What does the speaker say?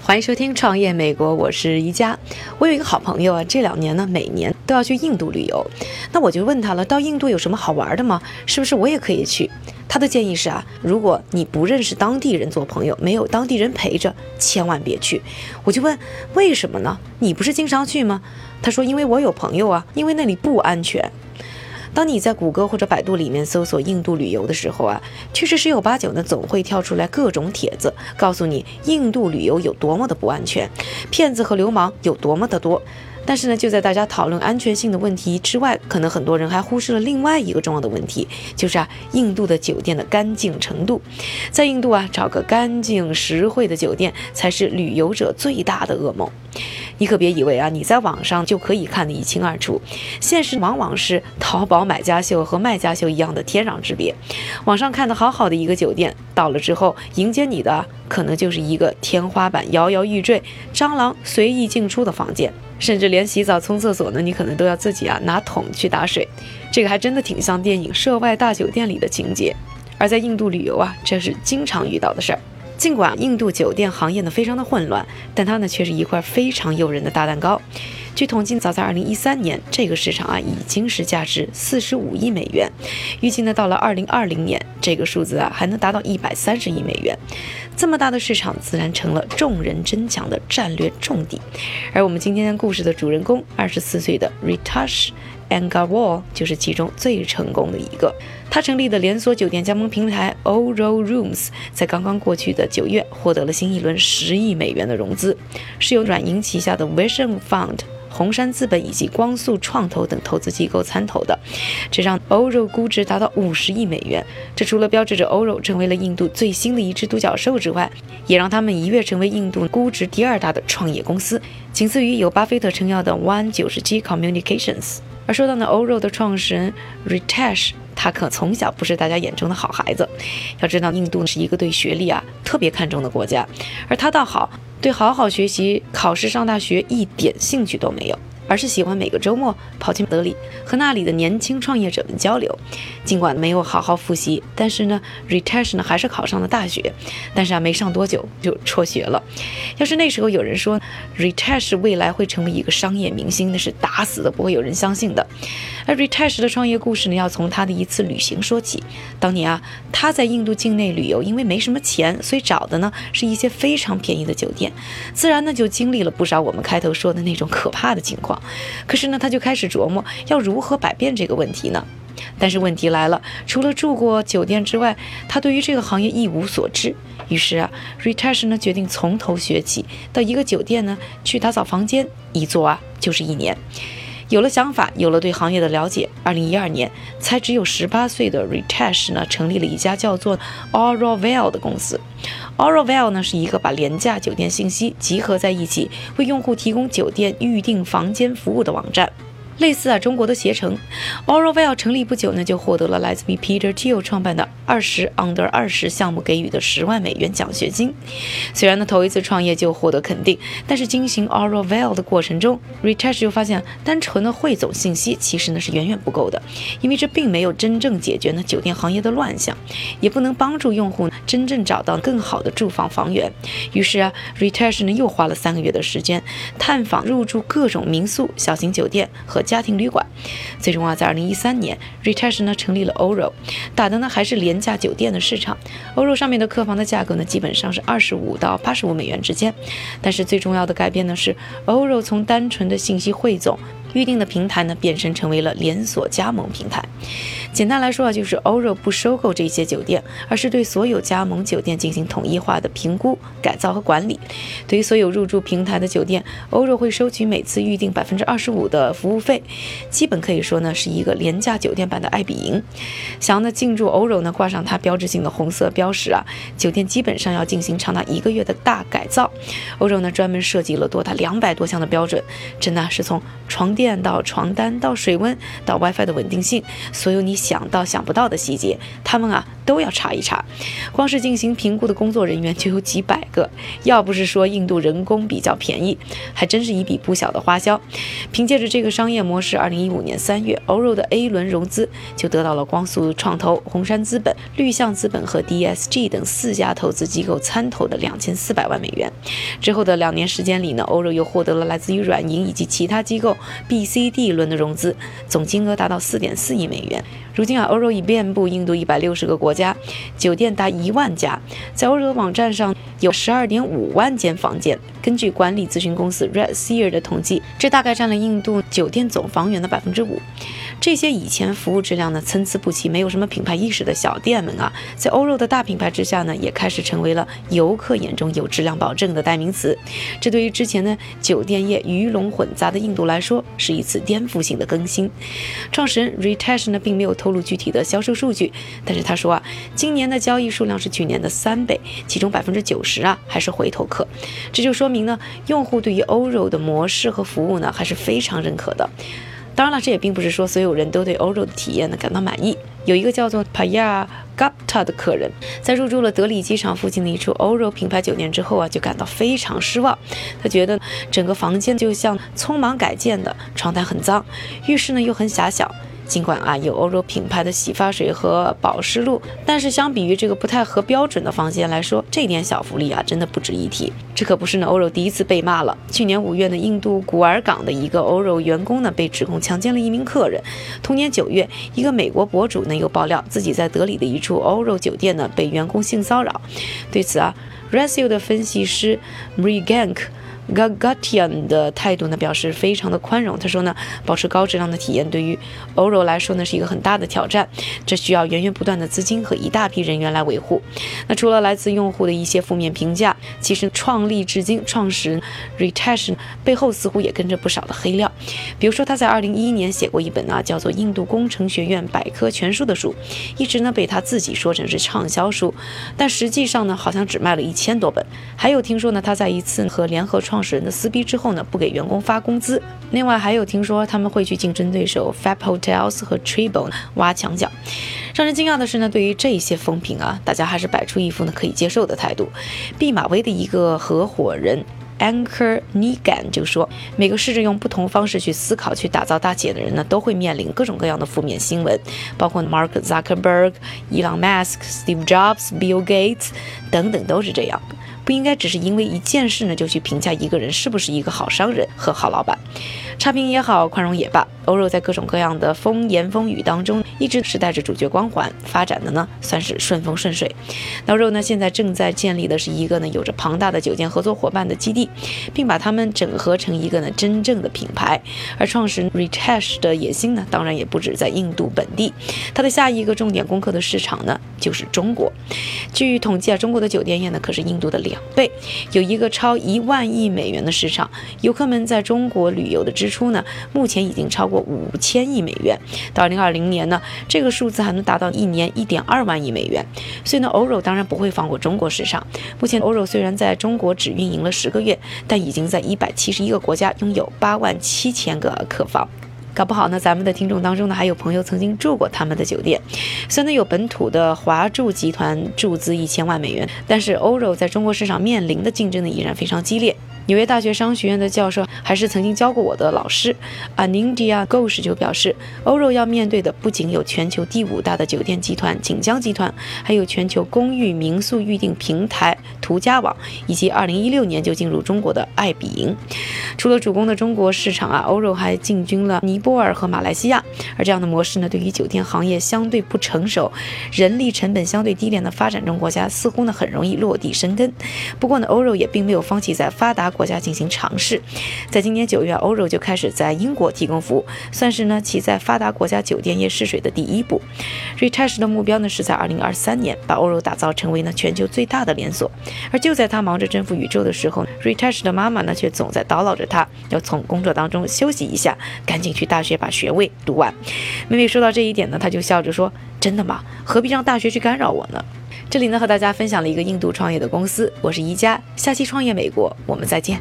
欢迎收听《创业美国》，我是宜家。我有一个好朋友啊，这两年呢，每年都要去印度旅游。那我就问他了，到印度有什么好玩的吗？是不是我也可以去？他的建议是啊，如果你不认识当地人做朋友，没有当地人陪着，千万别去。我就问为什么呢？你不是经常去吗？他说因为我有朋友啊，因为那里不安全。当你在谷歌或者百度里面搜索印度旅游的时候啊，确实十有八九呢，总会跳出来各种帖子，告诉你印度旅游有多么的不安全，骗子和流氓有多么的多。但是呢，就在大家讨论安全性的问题之外，可能很多人还忽视了另外一个重要的问题，就是啊，印度的酒店的干净程度。在印度啊，找个干净实惠的酒店才是旅游者最大的噩梦。你可别以为啊，你在网上就可以看得一清二楚，现实往往是淘宝买家秀和卖家秀一样的天壤之别。网上看的好好的一个酒店，到了之后迎接你的可能就是一个天花板摇摇欲坠、蟑螂随意进出的房间。甚至连洗澡、冲厕所呢，你可能都要自己啊拿桶去打水，这个还真的挺像电影《涉外大酒店》里的情节。而在印度旅游啊，这是经常遇到的事儿。尽管印度酒店行业呢非常的混乱，但它呢却是一块非常诱人的大蛋糕。据统计，早在2013年，这个市场啊已经是价值45亿美元，预计呢到了2020年，这个数字啊还能达到130亿美元。这么大的市场，自然成了众人争抢的战略重地。而我们今天故事的主人公，二十四岁的 Ritash Angarwal 就是其中最成功的一个。他成立的连锁酒店加盟平台 Oro Rooms，在刚刚过去的九月获得了新一轮十亿美元的融资，是由软银旗下的 Vision Fund。红杉资本以及光速创投等投资机构参投的，这让 Oro 估值达到五十亿美元。这除了标志着 Oro 成为了印度最新的一只独角兽之外，也让他们一跃成为印度估值第二大的创业公司，仅次于有巴菲特撑腰的 One 九十 G Communications。而说到呢，Oro 的创始人 Ritesh，他可从小不是大家眼中的好孩子。要知道，印度是一个对学历啊特别看重的国家，而他倒好。对好好学习、考试上大学一点兴趣都没有。而是喜欢每个周末跑去德里和那里的年轻创业者们交流。尽管没有好好复习，但是呢，Ritesh 呢还是考上了大学。但是啊，没上多久就辍学了。要是那时候有人说 Ritesh 未来会成为一个商业明星，那是打死都不会有人相信的。而 Ritesh 的创业故事呢，要从他的一次旅行说起。当年啊，他在印度境内旅游，因为没什么钱，所以找的呢是一些非常便宜的酒店，自然呢就经历了不少我们开头说的那种可怕的情况。可是呢，他就开始琢磨要如何改变这个问题呢？但是问题来了，除了住过酒店之外，他对于这个行业一无所知。于是啊，Ritesh 呢决定从头学起，到一个酒店呢去打扫房间，一做啊就是一年。有了想法，有了对行业的了解，二零一二年，才只有十八岁的 Ritesh 呢成立了一家叫做 Aurovale 的公司。Aurovale 呢是一个把廉价酒店信息集合在一起，为用户提供酒店预订房间服务的网站。类似啊，中国的携程，Aurovale 成立不久呢，就获得了来自于 Peter Thiel 创办的二十 under 二十项目给予的十万美元奖学金。虽然呢头一次创业就获得肯定，但是进行 Aurovale 的过程中，Ritesh 就发现，单纯的汇总信息其实呢是远远不够的，因为这并没有真正解决呢酒店行业的乱象，也不能帮助用户真正找到更好的住房房源。于是啊，Ritesh 呢又花了三个月的时间，探访入住各种民宿、小型酒店和家庭旅馆，最终啊，在二零一三年，Ritesh 呢成立了 Oro，打的呢还是连廉价酒店的市场。欧肉上面的客房的价格呢，基本上是二十五到八十五美元之间。但是最重要的改变呢，是欧肉从单纯的信息汇总。预定的平台呢，变身成为了连锁加盟平台。简单来说啊，就是 Oro 不收购这些酒店，而是对所有加盟酒店进行统一化的评估、改造和管理。对于所有入驻平台的酒店，Oro 会收取每次预订百分之二十五的服务费，基本可以说呢是一个廉价酒店版的爱彼迎。想要呢进驻 Oro 呢，挂上它标志性的红色标识啊，酒店基本上要进行长达一个月的大改造。Oro 呢专门设计了多达两百多项的标准，真的是从床垫到床单到水温到 WiFi 的稳定性，所有你。想到想不到的细节，他们啊都要查一查。光是进行评估的工作人员就有几百个。要不是说印度人工比较便宜，还真是一笔不小的花销。凭借着这个商业模式，二零一五年三月，Oro 的 A 轮融资就得到了光速创投、红杉资本、绿象资本和 DSG 等四家投资机构参投的两千四百万美元。之后的两年时间里呢，Oro 又获得了来自于软银以及其他机构 B、C、D 轮的融资，总金额达到四点四亿美元。如今啊欧洲已遍布印度一百六十个国家，酒店达一万家，在欧洲的网站上有十二点五万间房间。根据管理咨询公司 Red Seer 的统计，这大概占了印度酒店总房源的百分之五。这些以前服务质量呢参差不齐、没有什么品牌意识的小店们啊，在欧肉的大品牌之下呢，也开始成为了游客眼中有质量保证的代名词。这对于之前呢酒店业鱼龙混杂的印度来说，是一次颠覆性的更新。创始人 Ritesh 呢并没有透露具体的销售数据，但是他说啊，今年的交易数量是去年的三倍，其中百分之九十啊还是回头客。这就说明呢，用户对于欧肉的模式和服务呢还是非常认可的。当然了，这也并不是说所有人都对欧洲的体验呢感到满意。有一个叫做 Paya Gupta 的客人，在入住了德里机场附近的一处欧洲品牌酒店之后啊，就感到非常失望。他觉得整个房间就像匆忙改建的，床单很脏，浴室呢又很狭小。尽管啊有欧洲品牌的洗发水和保湿露，但是相比于这个不太合标准的房间来说，这点小福利啊真的不值一提。这可不是呢欧洲第一次被骂了。去年五月呢，印度古尔港的一个欧洲员工呢被指控强奸了一名客人。同年九月，一个美国博主呢又爆料自己在德里的一处欧洲酒店呢被员工性骚扰。对此啊 r a s i o 的分析师 Marie Gank。Gagatian 的态度呢，表示非常的宽容。他说呢，保持高质量的体验对于 Oro 来说呢，是一个很大的挑战，这需要源源不断的资金和一大批人员来维护。那除了来自用户的一些负面评价，其实创立至今，创始人 Ritesh 背后似乎也跟着不少的黑料。比如说，他在2011年写过一本啊，叫做《印度工程学院百科全书》的书，一直呢被他自己说成是畅销书，但实际上呢，好像只卖了一千多本。还有听说呢，他在一次和联合创创始人的撕逼之后呢，不给员工发工资。另外还有听说他们会去竞争对手 Fab Hotels 和 Triple 挖墙脚。让人惊讶的是呢，对于这些风评啊，大家还是摆出一副呢可以接受的态度。毕马威的一个合伙人 Anker Nigan 就说，每个试着用不同方式去思考、去打造大企业的人呢，都会面临各种各样的负面新闻，包括 Mark Zuckerberg、Elon Musk、Steve Jobs、Bill Gates 等等，都是这样。不应该只是因为一件事呢，就去评价一个人是不是一个好商人和好老板。差评也好，宽容也罢，欧肉在各种各样的风言风语当中，一直是带着主角光环发展的呢，算是顺风顺水。欧肉呢，现在正在建立的是一个呢有着庞大的酒店合作伙伴的基地，并把他们整合成一个呢真正的品牌。而创始人 Ritesh 的野心呢，当然也不止在印度本地，他的下一个重点攻克的市场呢，就是中国。据统计啊，中国的酒店业呢，可是印度的两倍，有一个超一万亿美元的市场，游客们在中国旅游的支出呢，目前已经超过五千亿美元。到二零二零年呢，这个数字还能达到一年一点二万亿美元。所以呢，欧肉当然不会放过中国市场。目前，欧肉虽然在中国只运营了十个月，但已经在一百七十一个国家拥有八万七千个客房。搞不好呢，咱们的听众当中呢，还有朋友曾经住过他们的酒店。虽然有本土的华住集团注资一千万美元，但是欧肉在中国市场面临的竞争呢依然非常激烈。纽约大学商学院的教授，还是曾经教过我的老师，Anindia Ghosh 就表示，欧肉要面对的不仅有全球第五大的酒店集团锦江集团，还有全球公寓民宿预订平台途家网，以及2016年就进入中国的爱彼迎。除了主攻的中国市场啊，欧肉还进军了尼泊尔和马来西亚。而这样的模式呢，对于酒店行业相对不成熟、人力成本相对低廉的发展中国家，似乎呢很容易落地生根。不过呢，欧肉也并没有放弃在发达。国家进行尝试，在今年九月，欧洲就开始在英国提供服务，算是呢其在发达国家酒店业试水的第一步。Ritesh 的目标呢是在二零二三年把欧洲打造成为呢全球最大的连锁。而就在他忙着征服宇宙的时候，Ritesh 的妈妈呢却总在叨唠着他要从工作当中休息一下，赶紧去大学把学位读完。妹妹说到这一点呢，他就笑着说：“真的吗？何必让大学去干扰我呢？”这里呢，和大家分享了一个印度创业的公司，我是宜家，下期创业美国，我们再见。